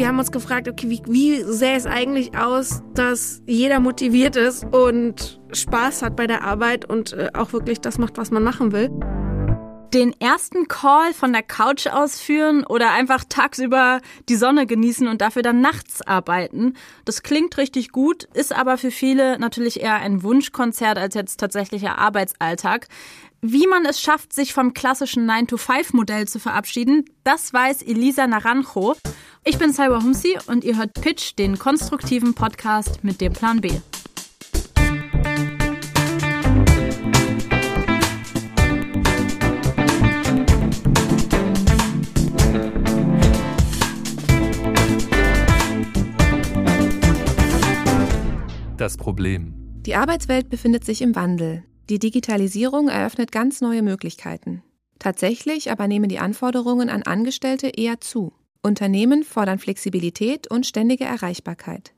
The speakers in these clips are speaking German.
wir haben uns gefragt, okay, wie, wie sähe es eigentlich aus, dass jeder motiviert ist und Spaß hat bei der Arbeit und äh, auch wirklich das macht, was man machen will den ersten Call von der Couch ausführen oder einfach tagsüber die Sonne genießen und dafür dann nachts arbeiten. Das klingt richtig gut, ist aber für viele natürlich eher ein Wunschkonzert als jetzt tatsächlicher Arbeitsalltag. Wie man es schafft, sich vom klassischen 9-to-5-Modell zu verabschieden, das weiß Elisa Naranjo. Ich bin Cyber Humsi und ihr hört Pitch, den konstruktiven Podcast mit dem Plan B. Das Problem. Die Arbeitswelt befindet sich im Wandel. Die Digitalisierung eröffnet ganz neue Möglichkeiten. Tatsächlich aber nehmen die Anforderungen an Angestellte eher zu. Unternehmen fordern Flexibilität und ständige Erreichbarkeit.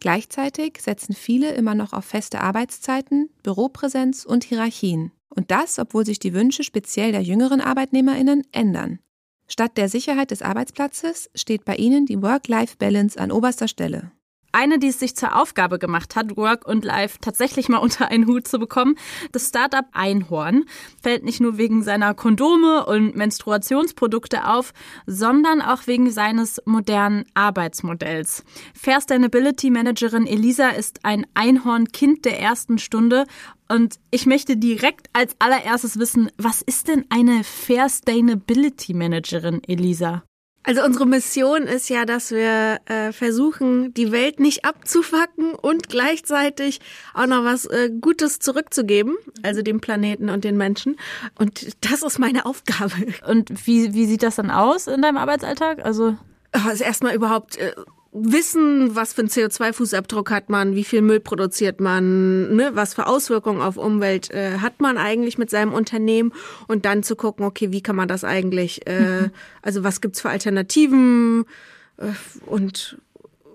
Gleichzeitig setzen viele immer noch auf feste Arbeitszeiten, Büropräsenz und Hierarchien. Und das, obwohl sich die Wünsche speziell der jüngeren Arbeitnehmerinnen ändern. Statt der Sicherheit des Arbeitsplatzes steht bei ihnen die Work-Life-Balance an oberster Stelle eine, die es sich zur Aufgabe gemacht hat, Work und Life tatsächlich mal unter einen Hut zu bekommen. Das Startup Einhorn fällt nicht nur wegen seiner Kondome und Menstruationsprodukte auf, sondern auch wegen seines modernen Arbeitsmodells. Fair Sustainability Managerin Elisa ist ein Einhorn-Kind der ersten Stunde und ich möchte direkt als allererstes wissen, was ist denn eine Fair Sustainability Managerin, Elisa? Also unsere Mission ist ja, dass wir äh, versuchen, die Welt nicht abzufacken und gleichzeitig auch noch was äh, Gutes zurückzugeben, also dem Planeten und den Menschen. Und das ist meine Aufgabe. Und wie, wie sieht das dann aus in deinem Arbeitsalltag? Also also erstmal überhaupt äh, wissen, was für einen CO2-Fußabdruck hat man, wie viel Müll produziert man, ne, was für Auswirkungen auf Umwelt äh, hat man eigentlich mit seinem Unternehmen? Und dann zu gucken, okay, wie kann man das eigentlich, äh, also was gibt's für Alternativen äh, und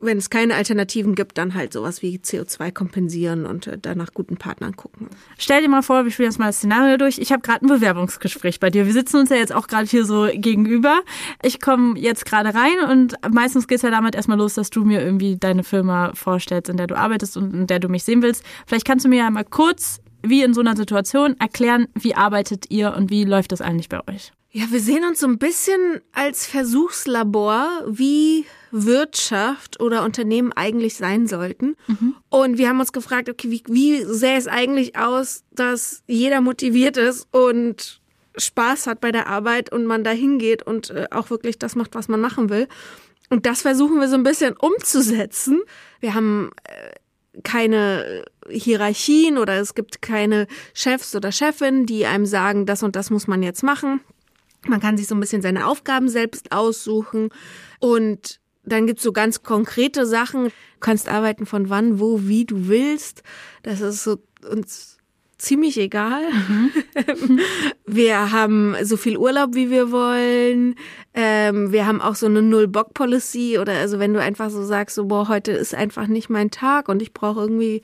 wenn es keine Alternativen gibt, dann halt sowas wie CO2 kompensieren und äh, danach guten Partnern gucken. Stell dir mal vor, wir spielen jetzt mal das Szenario durch. Ich habe gerade ein Bewerbungsgespräch bei dir. Wir sitzen uns ja jetzt auch gerade hier so gegenüber. Ich komme jetzt gerade rein und meistens geht es ja damit erstmal los, dass du mir irgendwie deine Firma vorstellst, in der du arbeitest und in der du mich sehen willst. Vielleicht kannst du mir ja mal kurz, wie in so einer Situation, erklären, wie arbeitet ihr und wie läuft das eigentlich bei euch? Ja, wir sehen uns so ein bisschen als Versuchslabor, wie Wirtschaft oder Unternehmen eigentlich sein sollten. Mhm. Und wir haben uns gefragt, okay, wie, wie sähe es eigentlich aus, dass jeder motiviert ist und Spaß hat bei der Arbeit und man da hingeht und äh, auch wirklich das macht, was man machen will. Und das versuchen wir so ein bisschen umzusetzen. Wir haben äh, keine Hierarchien oder es gibt keine Chefs oder Chefin, die einem sagen, das und das muss man jetzt machen. Man kann sich so ein bisschen seine Aufgaben selbst aussuchen und dann gibt's so ganz konkrete Sachen. Du kannst arbeiten von wann, wo, wie du willst. Das ist so uns ziemlich egal. Mhm. wir haben so viel Urlaub, wie wir wollen. Ähm, wir haben auch so eine Null-Bock-Policy oder also wenn du einfach so sagst, so boah, heute ist einfach nicht mein Tag und ich brauche irgendwie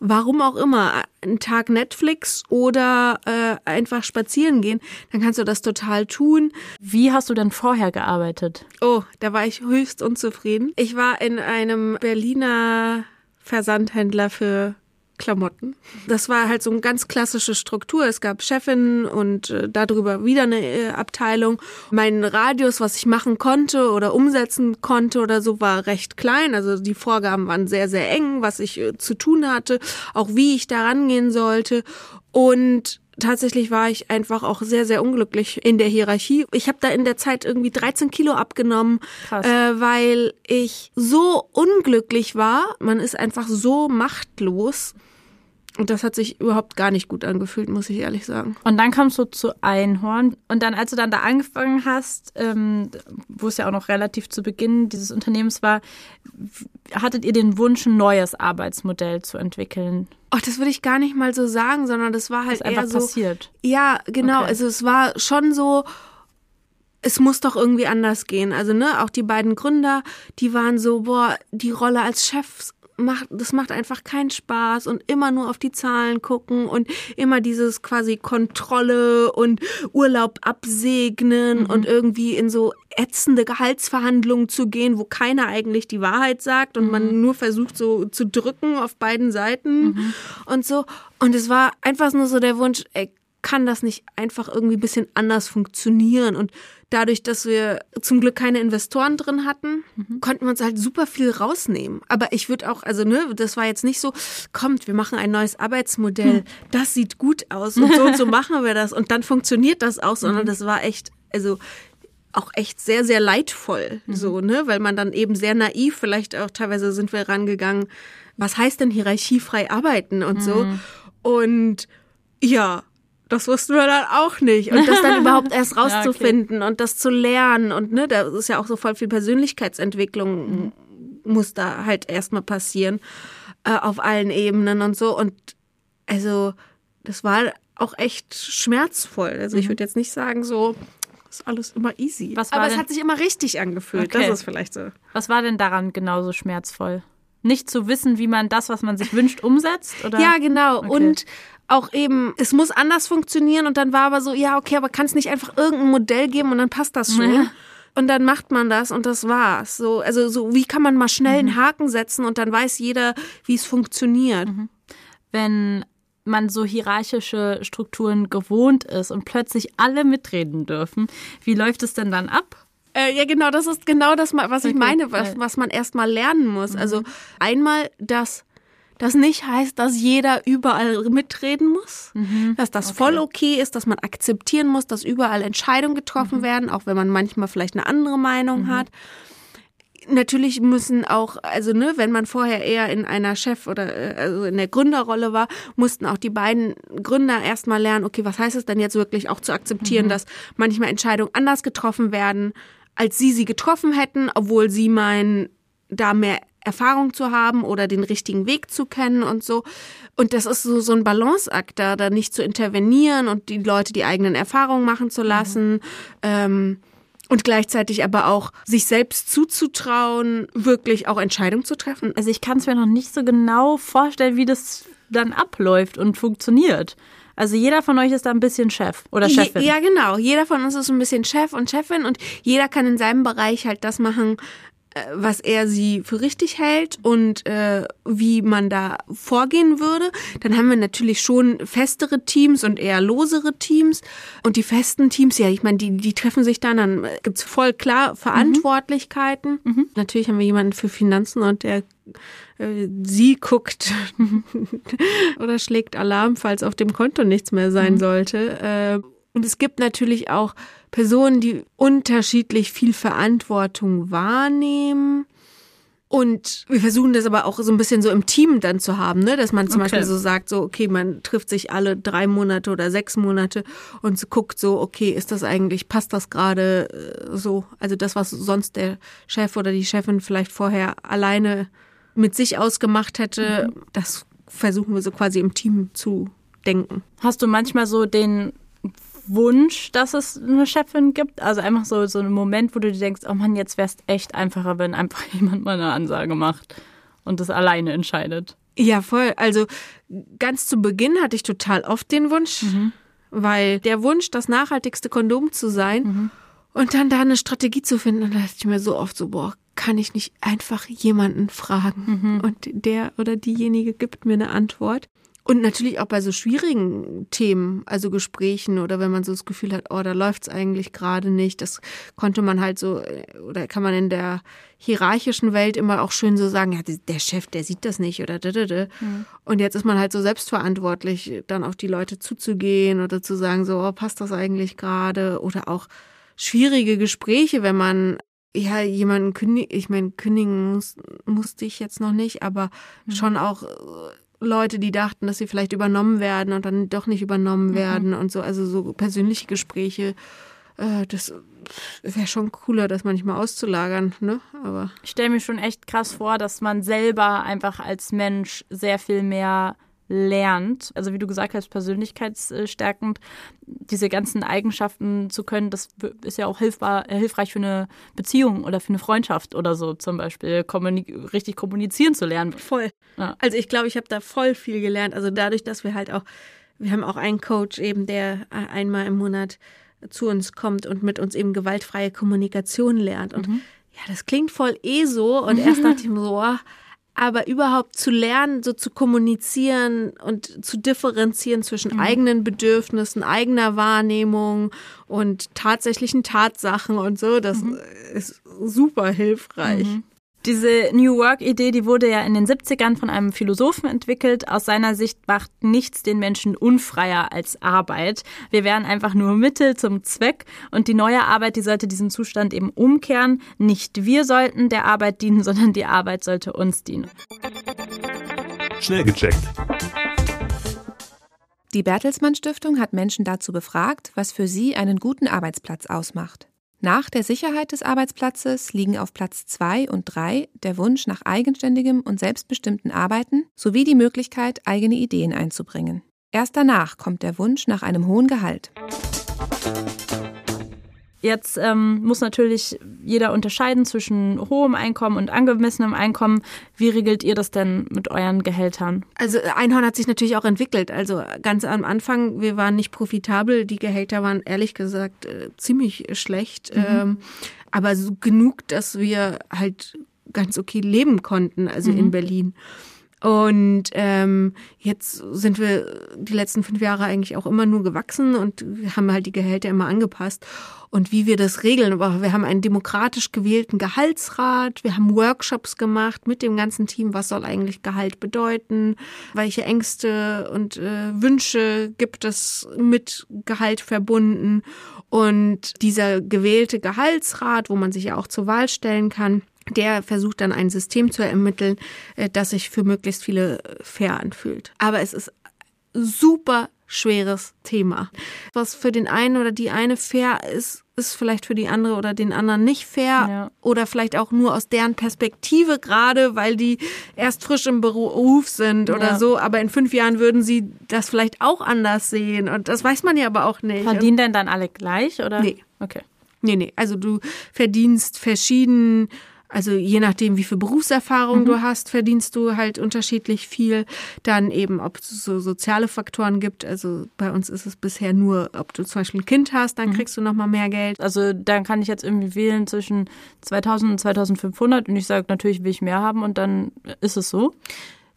warum auch immer, einen Tag Netflix oder äh, einfach spazieren gehen, dann kannst du das total tun. Wie hast du denn vorher gearbeitet? Oh, da war ich höchst unzufrieden. Ich war in einem Berliner Versandhändler für Klamotten. Das war halt so eine ganz klassische Struktur. Es gab Chefin und äh, darüber wieder eine äh, Abteilung. Mein Radius, was ich machen konnte oder umsetzen konnte oder so, war recht klein. Also die Vorgaben waren sehr, sehr eng, was ich äh, zu tun hatte, auch wie ich da rangehen sollte. Und tatsächlich war ich einfach auch sehr, sehr unglücklich in der Hierarchie. Ich habe da in der Zeit irgendwie 13 Kilo abgenommen, äh, weil ich so unglücklich war. Man ist einfach so machtlos. Und das hat sich überhaupt gar nicht gut angefühlt, muss ich ehrlich sagen. Und dann kamst du zu Einhorn. Und dann, als du dann da angefangen hast, ähm, wo es ja auch noch relativ zu Beginn dieses Unternehmens war, hattet ihr den Wunsch, ein neues Arbeitsmodell zu entwickeln? Oh, das würde ich gar nicht mal so sagen, sondern das war halt das eher so. passiert. Ja, genau. Okay. Also es war schon so, es muss doch irgendwie anders gehen. Also, ne, auch die beiden Gründer, die waren so, boah, die Rolle als Chefs macht, das macht einfach keinen Spaß und immer nur auf die Zahlen gucken und immer dieses quasi Kontrolle und Urlaub absegnen mhm. und irgendwie in so ätzende Gehaltsverhandlungen zu gehen, wo keiner eigentlich die Wahrheit sagt und mhm. man nur versucht so zu drücken auf beiden Seiten mhm. und so. Und es war einfach nur so der Wunsch, ey, kann das nicht einfach irgendwie ein bisschen anders funktionieren? Und dadurch, dass wir zum Glück keine Investoren drin hatten, mhm. konnten wir uns halt super viel rausnehmen. Aber ich würde auch, also ne, das war jetzt nicht so, kommt, wir machen ein neues Arbeitsmodell, hm. das sieht gut aus und so und so machen wir das und dann funktioniert das auch, sondern mhm. das war echt, also auch echt sehr, sehr leidvoll, mhm. so, ne, weil man dann eben sehr naiv, vielleicht auch teilweise sind wir rangegangen, was heißt denn hierarchiefrei arbeiten und so. Mhm. Und ja, das wussten wir dann auch nicht. Und das dann überhaupt erst rauszufinden ja, okay. und das zu lernen. Und ne, da ist ja auch so voll viel Persönlichkeitsentwicklung mhm. muss da halt erstmal passieren. Äh, auf allen Ebenen und so. Und also, das war auch echt schmerzvoll. Also ich mhm. würde jetzt nicht sagen, so, ist alles immer easy. Aber es hat sich immer richtig angefühlt. Okay. Das ist vielleicht so. Was war denn daran genauso schmerzvoll? Nicht zu wissen, wie man das, was man sich wünscht, umsetzt? Oder? Ja, genau. Okay. Und auch eben, es muss anders funktionieren und dann war aber so, ja, okay, aber kann es nicht einfach irgendein Modell geben und dann passt das schon. Ja. Und dann macht man das und das war's. So, also so, wie kann man mal schnell einen mhm. Haken setzen und dann weiß jeder, wie es funktioniert. Mhm. Wenn man so hierarchische Strukturen gewohnt ist und plötzlich alle mitreden dürfen, wie läuft es denn dann ab? Äh, ja, genau, das ist genau das, was ich meine, was, was man erstmal lernen muss. Also mhm. einmal, dass das nicht heißt, dass jeder überall mitreden muss, mhm. dass das okay. voll okay ist, dass man akzeptieren muss, dass überall Entscheidungen getroffen mhm. werden, auch wenn man manchmal vielleicht eine andere Meinung mhm. hat. Natürlich müssen auch, also ne, wenn man vorher eher in einer Chef- oder äh, also in der Gründerrolle war, mussten auch die beiden Gründer erstmal lernen, okay, was heißt es denn jetzt wirklich auch zu akzeptieren, mhm. dass manchmal Entscheidungen anders getroffen werden, als sie sie getroffen hätten, obwohl sie meinen, da mehr Erfahrung zu haben oder den richtigen Weg zu kennen und so. Und das ist so, so ein Balanceakt da, da nicht zu intervenieren und die Leute die eigenen Erfahrungen machen zu lassen. Mhm. Ähm, und gleichzeitig aber auch sich selbst zuzutrauen, wirklich auch Entscheidungen zu treffen. Also ich kann es mir noch nicht so genau vorstellen, wie das dann abläuft und funktioniert. Also jeder von euch ist da ein bisschen Chef oder Chefin. Ja, genau. Jeder von uns ist ein bisschen Chef und Chefin und jeder kann in seinem Bereich halt das machen, was er sie für richtig hält und äh, wie man da vorgehen würde. Dann haben wir natürlich schon festere Teams und eher losere Teams. Und die festen Teams, ja, ich meine, die, die treffen sich dann, dann gibt's voll klar Verantwortlichkeiten. Mhm. Natürlich haben wir jemanden für Finanzen und der äh, sie guckt oder schlägt Alarm, falls auf dem Konto nichts mehr sein mhm. sollte. Äh, und es gibt natürlich auch Personen, die unterschiedlich viel Verantwortung wahrnehmen. Und wir versuchen das aber auch so ein bisschen so im Team dann zu haben, ne? dass man zum okay. Beispiel so sagt, so, okay, man trifft sich alle drei Monate oder sechs Monate und so guckt so, okay, ist das eigentlich, passt das gerade äh, so? Also das, was sonst der Chef oder die Chefin vielleicht vorher alleine mit sich ausgemacht hätte, mhm. das versuchen wir so quasi im Team zu denken. Hast du manchmal so den Wunsch, dass es eine Chefin gibt? Also einfach so, so ein Moment, wo du dir denkst, oh Mann, jetzt wäre es echt einfacher, wenn einfach jemand mal eine Ansage macht und das alleine entscheidet. Ja, voll. Also ganz zu Beginn hatte ich total oft den Wunsch, mhm. weil der Wunsch, das nachhaltigste Kondom zu sein mhm. und dann da eine Strategie zu finden, dann dachte ich mir so oft so, boah, kann ich nicht einfach jemanden fragen mhm. und der oder diejenige gibt mir eine Antwort. Und natürlich auch bei so schwierigen Themen, also Gesprächen oder wenn man so das Gefühl hat, oh, da läuft's eigentlich gerade nicht. Das konnte man halt so, oder kann man in der hierarchischen Welt immer auch schön so sagen, ja, der Chef, der sieht das nicht oder da, da, da. Und jetzt ist man halt so selbstverantwortlich, dann auf die Leute zuzugehen oder zu sagen, so, oh, passt das eigentlich gerade? Oder auch schwierige Gespräche, wenn man ja, jemanden kündigen, ich meine, kündigen muss, musste ich jetzt noch nicht, aber mhm. schon auch Leute, die dachten, dass sie vielleicht übernommen werden und dann doch nicht übernommen mhm. werden und so, also so persönliche Gespräche. Äh, das wäre schon cooler, das manchmal auszulagern, ne? Aber ich stelle mir schon echt krass vor, dass man selber einfach als Mensch sehr viel mehr lernt, also wie du gesagt hast, persönlichkeitsstärkend, diese ganzen Eigenschaften zu können, das ist ja auch hilfbar, äh, hilfreich für eine Beziehung oder für eine Freundschaft oder so zum Beispiel, kommunik richtig kommunizieren zu lernen. Voll. Ja. Also ich glaube, ich habe da voll viel gelernt. Also dadurch, dass wir halt auch, wir haben auch einen Coach eben, der einmal im Monat zu uns kommt und mit uns eben gewaltfreie Kommunikation lernt. Und mhm. ja, das klingt voll eh so. Und erst dachte ich mir so, oh, aber überhaupt zu lernen, so zu kommunizieren und zu differenzieren zwischen mhm. eigenen Bedürfnissen, eigener Wahrnehmung und tatsächlichen Tatsachen und so, das mhm. ist super hilfreich. Mhm. Diese New Work-Idee, die wurde ja in den 70ern von einem Philosophen entwickelt. Aus seiner Sicht macht nichts den Menschen unfreier als Arbeit. Wir wären einfach nur Mittel zum Zweck und die neue Arbeit, die sollte diesen Zustand eben umkehren. Nicht wir sollten der Arbeit dienen, sondern die Arbeit sollte uns dienen. Schnell gecheckt. Die Bertelsmann Stiftung hat Menschen dazu befragt, was für sie einen guten Arbeitsplatz ausmacht. Nach der Sicherheit des Arbeitsplatzes liegen auf Platz 2 und 3 der Wunsch nach eigenständigem und selbstbestimmten Arbeiten sowie die Möglichkeit, eigene Ideen einzubringen. Erst danach kommt der Wunsch nach einem hohen Gehalt. Jetzt ähm, muss natürlich jeder unterscheiden zwischen hohem Einkommen und angemessenem Einkommen. Wie regelt ihr das denn mit euren Gehältern? Also Einhorn hat sich natürlich auch entwickelt. Also ganz am Anfang, wir waren nicht profitabel. Die Gehälter waren ehrlich gesagt äh, ziemlich schlecht. Mhm. Ähm, aber so genug, dass wir halt ganz okay leben konnten, also mhm. in Berlin. Und ähm, jetzt sind wir die letzten fünf Jahre eigentlich auch immer nur gewachsen und haben halt die Gehälter immer angepasst. Und wie wir das regeln, aber wir haben einen demokratisch gewählten Gehaltsrat, wir haben Workshops gemacht mit dem ganzen Team, was soll eigentlich Gehalt bedeuten, welche Ängste und äh, Wünsche gibt es mit Gehalt verbunden. Und dieser gewählte Gehaltsrat, wo man sich ja auch zur Wahl stellen kann, der versucht dann ein System zu ermitteln, äh, das sich für möglichst viele fair anfühlt. Aber es ist super schweres Thema. Was für den einen oder die eine fair ist, ist vielleicht für die andere oder den anderen nicht fair ja. oder vielleicht auch nur aus deren Perspektive gerade, weil die erst frisch im Beruf sind oder ja. so. Aber in fünf Jahren würden sie das vielleicht auch anders sehen und das weiß man ja aber auch nicht. Verdienen denn dann alle gleich oder? Nee. Okay. Nee, nee. Also du verdienst verschieden also je nachdem, wie viel Berufserfahrung mhm. du hast, verdienst du halt unterschiedlich viel. Dann eben, ob es so soziale Faktoren gibt. Also bei uns ist es bisher nur, ob du zum Beispiel ein Kind hast, dann mhm. kriegst du nochmal mehr Geld. Also dann kann ich jetzt irgendwie wählen zwischen 2000 und 2500 und ich sage natürlich, will ich mehr haben und dann ist es so.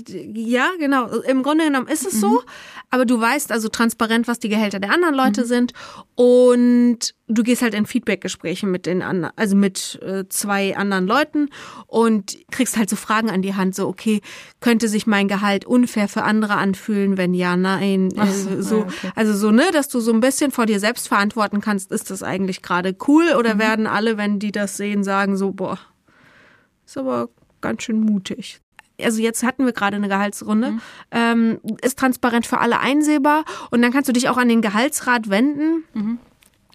Ja, genau. Im Grunde genommen ist es mhm. so, aber du weißt also transparent, was die Gehälter der anderen Leute mhm. sind und du gehst halt in Feedbackgespräche mit den anderen, also mit äh, zwei anderen Leuten und kriegst halt so Fragen an die Hand, so okay, könnte sich mein Gehalt unfair für andere anfühlen, wenn ja, nein, äh, so, so okay. also so ne, dass du so ein bisschen vor dir selbst verantworten kannst, ist das eigentlich gerade cool oder mhm. werden alle, wenn die das sehen, sagen so boah, ist aber ganz schön mutig also jetzt hatten wir gerade eine Gehaltsrunde, mhm. ähm, ist transparent für alle einsehbar und dann kannst du dich auch an den Gehaltsrat wenden. Mhm.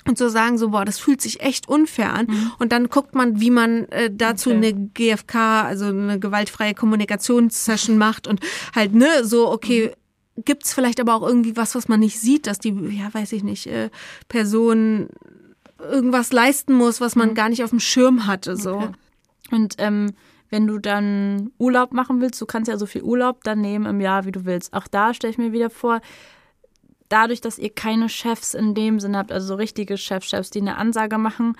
Und so sagen so, boah, das fühlt sich echt unfair an. Mhm. Und dann guckt man, wie man äh, dazu okay. eine GFK, also eine gewaltfreie Kommunikationssession macht und halt, ne, so, okay, mhm. gibt's vielleicht aber auch irgendwie was, was man nicht sieht, dass die, ja, weiß ich nicht, äh, Person irgendwas leisten muss, was man mhm. gar nicht auf dem Schirm hatte, so. Okay. Und ähm, wenn du dann Urlaub machen willst, du kannst ja so viel Urlaub dann nehmen im Jahr, wie du willst. Auch da stelle ich mir wieder vor, dadurch, dass ihr keine Chefs in dem Sinne habt, also so richtige Chefs, Chefs, die eine Ansage machen,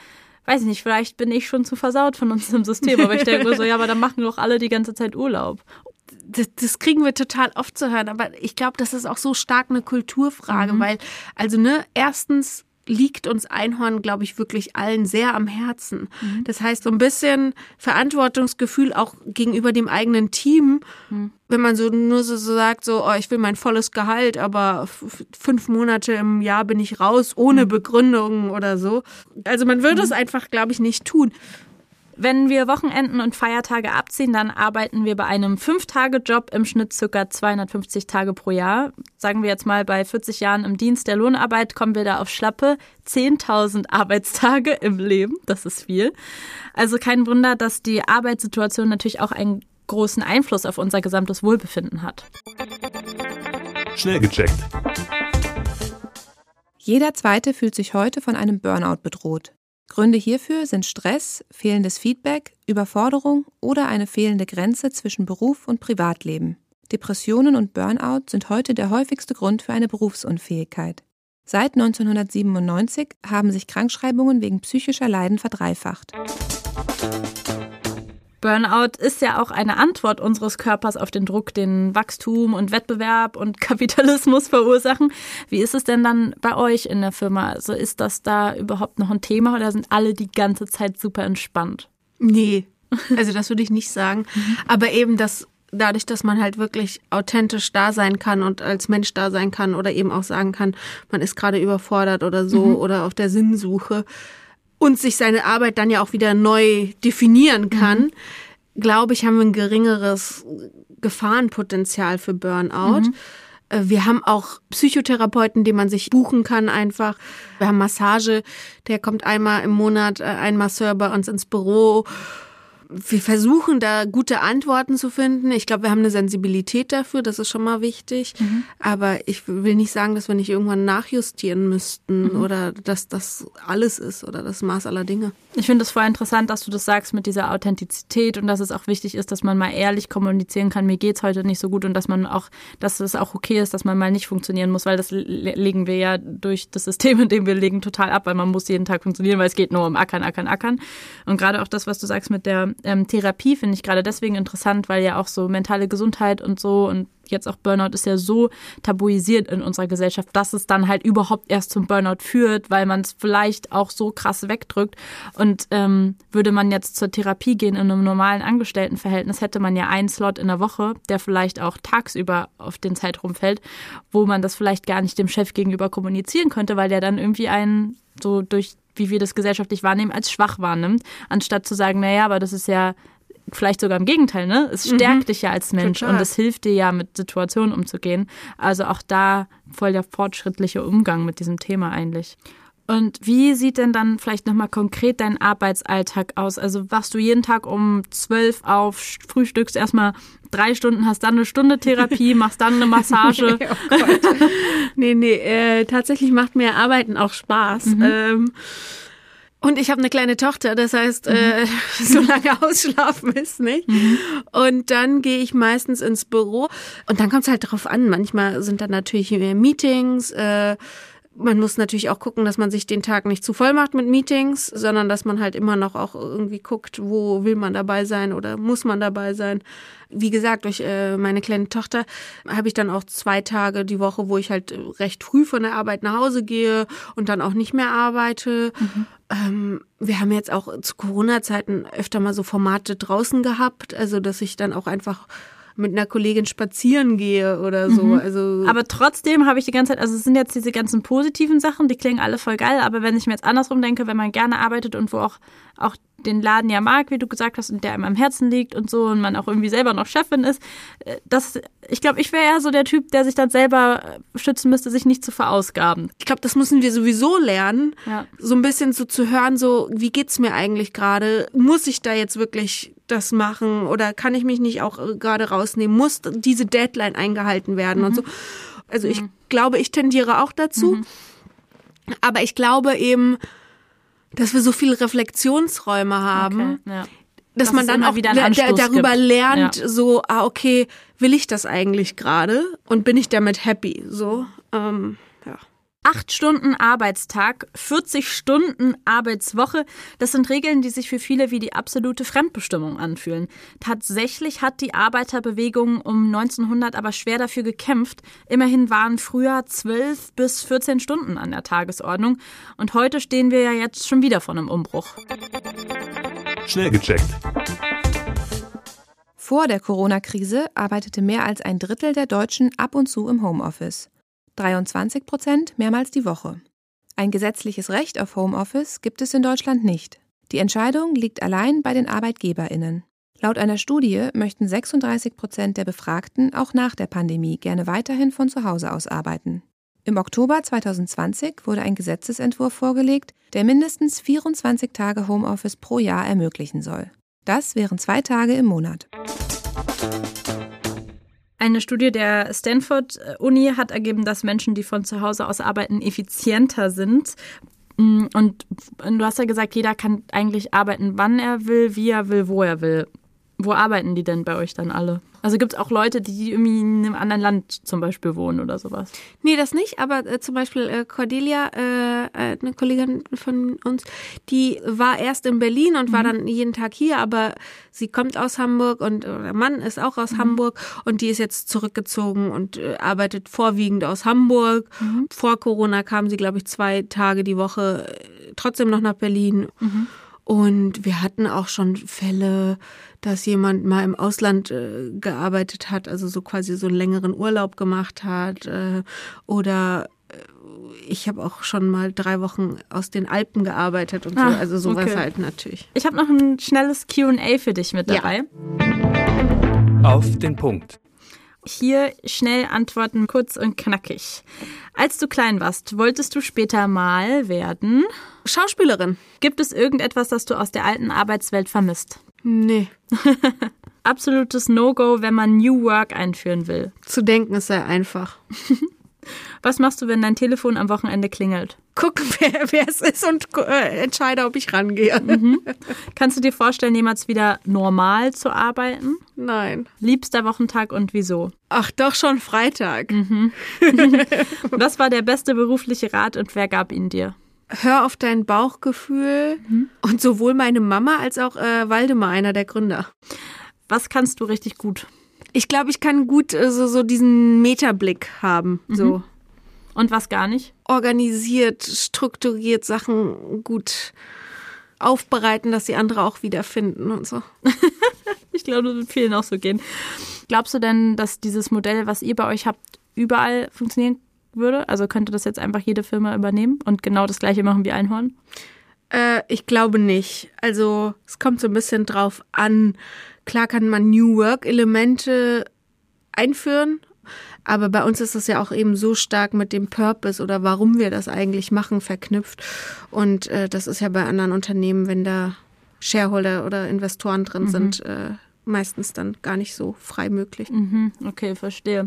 weiß ich nicht, vielleicht bin ich schon zu versaut von uns im System, aber ich denke mir so, ja, aber dann machen doch alle die ganze Zeit Urlaub. Das, das kriegen wir total oft zu hören, aber ich glaube, das ist auch so stark eine Kulturfrage, mhm. weil, also, ne, erstens liegt uns Einhorn, glaube ich, wirklich allen sehr am Herzen. Mhm. Das heißt, so ein bisschen Verantwortungsgefühl auch gegenüber dem eigenen Team, mhm. wenn man so nur so, so sagt, so, oh, ich will mein volles Gehalt, aber fünf Monate im Jahr bin ich raus, ohne mhm. Begründung oder so. Also man würde es mhm. einfach, glaube ich, nicht tun. Wenn wir Wochenenden und Feiertage abziehen, dann arbeiten wir bei einem Fünf-Tage-Job im Schnitt circa 250 Tage pro Jahr. Sagen wir jetzt mal, bei 40 Jahren im Dienst der Lohnarbeit kommen wir da auf schlappe 10.000 Arbeitstage im Leben. Das ist viel. Also kein Wunder, dass die Arbeitssituation natürlich auch einen großen Einfluss auf unser gesamtes Wohlbefinden hat. Schnell gecheckt. Jeder Zweite fühlt sich heute von einem Burnout bedroht. Gründe hierfür sind Stress, fehlendes Feedback, Überforderung oder eine fehlende Grenze zwischen Beruf und Privatleben. Depressionen und Burnout sind heute der häufigste Grund für eine Berufsunfähigkeit. Seit 1997 haben sich Krankschreibungen wegen psychischer Leiden verdreifacht. Burnout ist ja auch eine Antwort unseres Körpers auf den Druck, den Wachstum und Wettbewerb und Kapitalismus verursachen. Wie ist es denn dann bei euch in der Firma? Also ist das da überhaupt noch ein Thema oder sind alle die ganze Zeit super entspannt? Nee, also das würde ich nicht sagen. Aber eben das dadurch, dass man halt wirklich authentisch da sein kann und als Mensch da sein kann oder eben auch sagen kann, man ist gerade überfordert oder so mhm. oder auf der Sinnsuche und sich seine Arbeit dann ja auch wieder neu definieren kann, mhm. glaube ich, haben wir ein geringeres Gefahrenpotenzial für Burnout. Mhm. Äh, wir haben auch Psychotherapeuten, die man sich buchen kann einfach. Wir haben Massage, der kommt einmal im Monat, äh, ein Masseur bei uns ins Büro wir versuchen da gute Antworten zu finden. Ich glaube, wir haben eine Sensibilität dafür, das ist schon mal wichtig. Mhm. Aber ich will nicht sagen, dass wir nicht irgendwann nachjustieren müssten mhm. oder dass das alles ist oder das Maß aller Dinge. Ich finde es voll interessant, dass du das sagst mit dieser Authentizität und dass es auch wichtig ist, dass man mal ehrlich kommunizieren kann, mir geht's heute nicht so gut und dass man auch, dass es auch okay ist, dass man mal nicht funktionieren muss, weil das legen wir ja durch das System, in dem wir legen, total ab, weil man muss jeden Tag funktionieren, weil es geht nur um Ackern, Ackern, Ackern. Und gerade auch das, was du sagst mit der ähm, Therapie finde ich gerade deswegen interessant, weil ja auch so mentale Gesundheit und so und jetzt auch Burnout ist ja so tabuisiert in unserer Gesellschaft, dass es dann halt überhaupt erst zum Burnout führt, weil man es vielleicht auch so krass wegdrückt. Und ähm, würde man jetzt zur Therapie gehen in einem normalen Angestelltenverhältnis, hätte man ja einen Slot in der Woche, der vielleicht auch tagsüber auf den Zeitraum fällt, wo man das vielleicht gar nicht dem Chef gegenüber kommunizieren könnte, weil der dann irgendwie einen so durch wie wir das gesellschaftlich wahrnehmen, als schwach wahrnimmt, anstatt zu sagen, naja, aber das ist ja vielleicht sogar im Gegenteil, ne? Es stärkt mhm. dich ja als Mensch Total. und es hilft dir ja, mit Situationen umzugehen. Also auch da voll der fortschrittliche Umgang mit diesem Thema eigentlich. Und wie sieht denn dann vielleicht nochmal konkret dein Arbeitsalltag aus? Also wachst du jeden Tag um zwölf auf, frühstückst erstmal drei Stunden, hast dann eine Stunde Therapie, machst dann eine Massage. nee, oh nee, nee äh, tatsächlich macht mir Arbeiten auch Spaß. Mhm. Ähm, und ich habe eine kleine Tochter, das heißt, mhm. äh, so lange ausschlafen ist nicht. Mhm. Und dann gehe ich meistens ins Büro und dann kommt es halt drauf an. Manchmal sind dann natürlich mehr Meetings, äh, man muss natürlich auch gucken, dass man sich den Tag nicht zu voll macht mit Meetings, sondern dass man halt immer noch auch irgendwie guckt, wo will man dabei sein oder muss man dabei sein. Wie gesagt, durch äh, meine kleine Tochter habe ich dann auch zwei Tage die Woche, wo ich halt recht früh von der Arbeit nach Hause gehe und dann auch nicht mehr arbeite. Mhm. Ähm, wir haben jetzt auch zu Corona-Zeiten öfter mal so Formate draußen gehabt, also dass ich dann auch einfach mit einer Kollegin spazieren gehe oder so. Mhm. Also aber trotzdem habe ich die ganze Zeit, also es sind jetzt diese ganzen positiven Sachen, die klingen alle voll geil, aber wenn ich mir jetzt andersrum denke, wenn man gerne arbeitet und wo auch, auch den Laden ja mag, wie du gesagt hast, und der einem am Herzen liegt und so und man auch irgendwie selber noch Chefin ist, äh, das, ich glaube, ich wäre eher so der Typ, der sich dann selber äh, schützen müsste, sich nicht zu verausgaben. Ich glaube, das müssen wir sowieso lernen, ja. so ein bisschen so zu hören, so wie geht's mir eigentlich gerade? Muss ich da jetzt wirklich das machen oder kann ich mich nicht auch äh, gerade rausnehmen? Muss diese Deadline eingehalten werden mhm. und so? Also ich mhm. glaube, ich tendiere auch dazu. Mhm. Aber ich glaube eben, dass wir so viele Reflexionsräume haben. Okay, ja. Dass, dass man dann auch wieder darüber gibt. lernt, ja. so, ah, okay, will ich das eigentlich gerade und bin ich damit happy? So, ähm. Acht Stunden Arbeitstag, 40 Stunden Arbeitswoche, das sind Regeln, die sich für viele wie die absolute Fremdbestimmung anfühlen. Tatsächlich hat die Arbeiterbewegung um 1900 aber schwer dafür gekämpft. Immerhin waren früher 12 bis 14 Stunden an der Tagesordnung und heute stehen wir ja jetzt schon wieder vor einem Umbruch. Schnell gecheckt. Vor der Corona-Krise arbeitete mehr als ein Drittel der Deutschen ab und zu im Homeoffice. 23 Prozent mehrmals die Woche. Ein gesetzliches Recht auf Homeoffice gibt es in Deutschland nicht. Die Entscheidung liegt allein bei den ArbeitgeberInnen. Laut einer Studie möchten 36 Prozent der Befragten auch nach der Pandemie gerne weiterhin von zu Hause aus arbeiten. Im Oktober 2020 wurde ein Gesetzesentwurf vorgelegt, der mindestens 24 Tage Homeoffice pro Jahr ermöglichen soll. Das wären zwei Tage im Monat. Eine Studie der Stanford Uni hat ergeben, dass Menschen, die von zu Hause aus arbeiten, effizienter sind. Mm, Und du hast ja gesagt, jeder kann eigentlich arbeiten, wann er will, wie er will, wo er will. Wo arbeiten die denn bei euch dann alle? Also gibt es auch Leute, die irgendwie in einem anderen Land zum Beispiel wohnen oder sowas? Nee, das nicht, aber äh, zum Beispiel äh, Cordelia, äh, äh, eine Kollegin von uns, die war erst in Berlin und war dann jeden Tag hier, aber sie kommt aus Hamburg und äh, der Mann ist auch aus Hamburg und die ist jetzt zurückgezogen und äh, arbeitet vorwiegend aus Hamburg. Vor Corona kam sie, glaube ich, zwei Tage die Woche trotzdem noch nach Berlin. Und wir hatten auch schon Fälle, dass jemand mal im Ausland äh, gearbeitet hat, also so quasi so einen längeren Urlaub gemacht hat. Äh, oder äh, ich habe auch schon mal drei Wochen aus den Alpen gearbeitet und so. Ah, Also sowas okay. halt natürlich. Ich habe noch ein schnelles QA für dich mit Ja. dabei. Auf den Punkt. Hier schnell antworten, kurz und knackig. Als du klein warst, wolltest du später mal werden? Schauspielerin? Gibt es irgendetwas, das du aus der alten Arbeitswelt vermisst? Nee. Absolutes No-Go, wenn man New Work einführen will. Zu denken ist sehr einfach. Was machst du, wenn dein Telefon am Wochenende klingelt? Gucken, wer, wer es ist und äh, entscheide, ob ich rangehe. Kannst du dir vorstellen, jemals wieder normal zu arbeiten? Nein. Liebster Wochentag und wieso? Ach, doch schon Freitag. Was war der beste berufliche Rat und wer gab ihn dir? Hör auf dein Bauchgefühl. Und sowohl meine Mama als auch äh, Waldemar, einer der Gründer. Was kannst du richtig gut? Ich glaube, ich kann gut äh, so, so diesen Metablick haben. So Und was gar nicht? organisiert, strukturiert Sachen gut aufbereiten, dass die andere auch wiederfinden und so. Ich glaube, das wird vielen auch so gehen. Glaubst du denn, dass dieses Modell, was ihr bei euch habt, überall funktionieren würde? Also könnte das jetzt einfach jede Firma übernehmen und genau das gleiche machen wie Einhorn? Äh, ich glaube nicht. Also es kommt so ein bisschen drauf an. Klar kann man New Work-Elemente einführen, aber bei uns ist das ja auch eben so stark mit dem Purpose oder warum wir das eigentlich machen verknüpft. Und äh, das ist ja bei anderen Unternehmen, wenn da Shareholder oder Investoren drin sind, äh, meistens dann gar nicht so frei möglich. Mhm, okay, verstehe.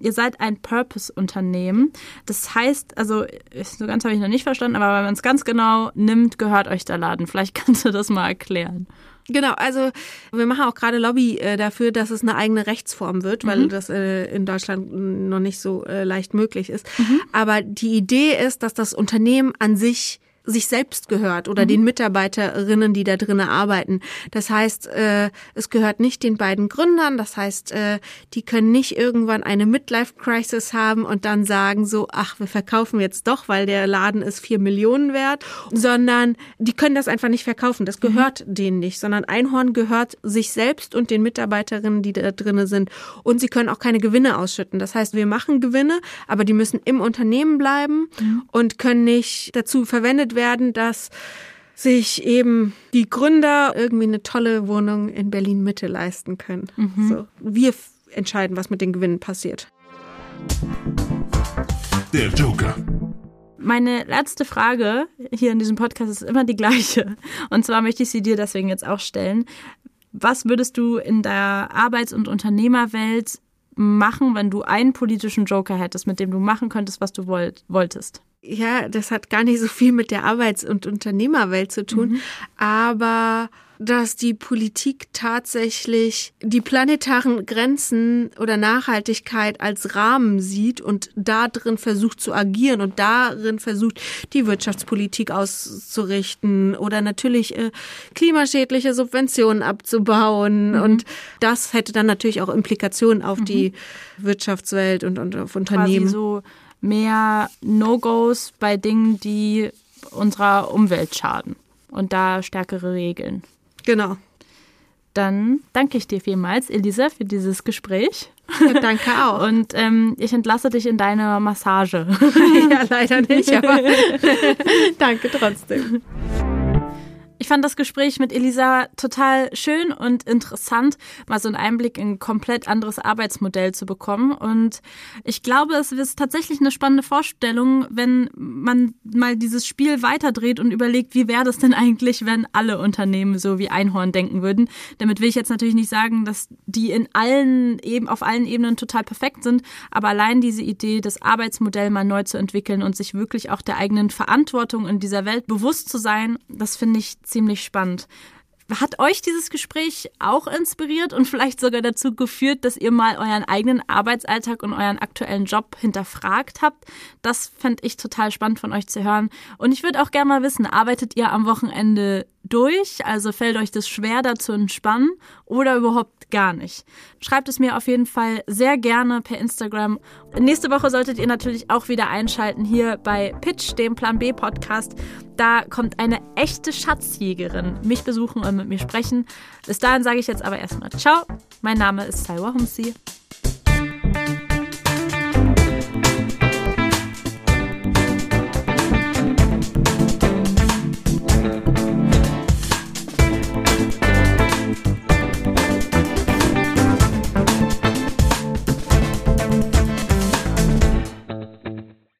Ihr seid ein Purpose-Unternehmen. Das heißt, also so ganz habe ich noch nicht verstanden, aber wenn man es ganz genau nimmt, gehört euch der Laden. Vielleicht kannst du das mal erklären. Genau, also wir machen auch gerade Lobby äh, dafür, dass es eine eigene Rechtsform wird, weil das äh, in Deutschland noch nicht so äh, leicht möglich ist. Aber die Idee ist, dass das Unternehmen an sich sich selbst gehört oder den Mitarbeiterinnen, die da drinnen arbeiten. Das heißt, äh, es gehört nicht den beiden Gründern. Das heißt, äh, die können nicht irgendwann eine Midlife-Crisis haben und dann sagen so, ach, wir verkaufen jetzt doch, weil der Laden ist vier Millionen wert, sondern die können das einfach nicht verkaufen. Das gehört denen nicht, sondern Einhorn gehört sich selbst und den Mitarbeiterinnen, die da drinnen sind. Und sie können auch keine Gewinne ausschütten. Das heißt, wir machen Gewinne, aber die müssen im Unternehmen bleiben und können nicht dazu verwendet werden, dass sich eben die Gründer irgendwie eine tolle Wohnung in Berlin Mitte leisten können. So, wir entscheiden, was mit den Gewinnen passiert. Der Joker. Meine letzte Frage hier in diesem Podcast ist immer die gleiche. Und zwar möchte ich sie dir deswegen jetzt auch stellen. Was würdest du in der Arbeits- und Unternehmerwelt machen, wenn du einen politischen Joker hättest, mit dem du machen könntest, was du wollt, wolltest? Ja, das hat gar nicht so viel mit der Arbeits- und Unternehmerwelt zu tun, aber dass die Politik tatsächlich die planetaren Grenzen oder Nachhaltigkeit als Rahmen sieht und da drin versucht zu agieren und darin versucht, die Wirtschaftspolitik auszurichten oder natürlich äh, klimaschädliche Subventionen abzubauen. Und das hätte dann natürlich auch Implikationen auf die Wirtschaftswelt und, und auf Unternehmen. Quasi so mehr No-Gos bei Dingen, die unserer Umwelt schaden und da stärkere Regeln. Genau. Dann danke ich dir vielmals, Elisa, für dieses Gespräch. Ja, danke auch. Und ähm, ich entlasse dich in deine Massage. ja, leider nicht, aber danke trotzdem. Ich fand das Gespräch mit Elisa total schön und interessant, mal so einen Einblick in ein komplett anderes Arbeitsmodell zu bekommen. Und ich glaube, es ist tatsächlich eine spannende Vorstellung, wenn man mal dieses Spiel weiterdreht und überlegt, wie wäre das denn eigentlich, wenn alle Unternehmen so wie Einhorn denken würden. Damit will ich jetzt natürlich nicht sagen, dass die in allen eben auf allen Ebenen total perfekt sind, aber allein diese Idee, das Arbeitsmodell mal neu zu entwickeln und sich wirklich auch der eigenen Verantwortung in dieser Welt bewusst zu sein, das finde ich ziemlich spannend. Hat euch dieses Gespräch auch inspiriert und vielleicht sogar dazu geführt, dass ihr mal euren eigenen Arbeitsalltag und euren aktuellen Job hinterfragt habt? Das fände ich total spannend von euch zu hören. Und ich würde auch gerne mal wissen, arbeitet ihr am Wochenende durch? Also fällt euch das schwer, da zu entspannen oder überhaupt gar nicht? Schreibt es mir auf jeden Fall sehr gerne per Instagram. Nächste Woche solltet ihr natürlich auch wieder einschalten hier bei Pitch, dem Plan B Podcast. Da kommt eine echte Schatzjägerin mich besuchen und mit mir sprechen. Bis dahin sage ich jetzt aber erstmal Ciao. Mein Name ist Salwa Humsi.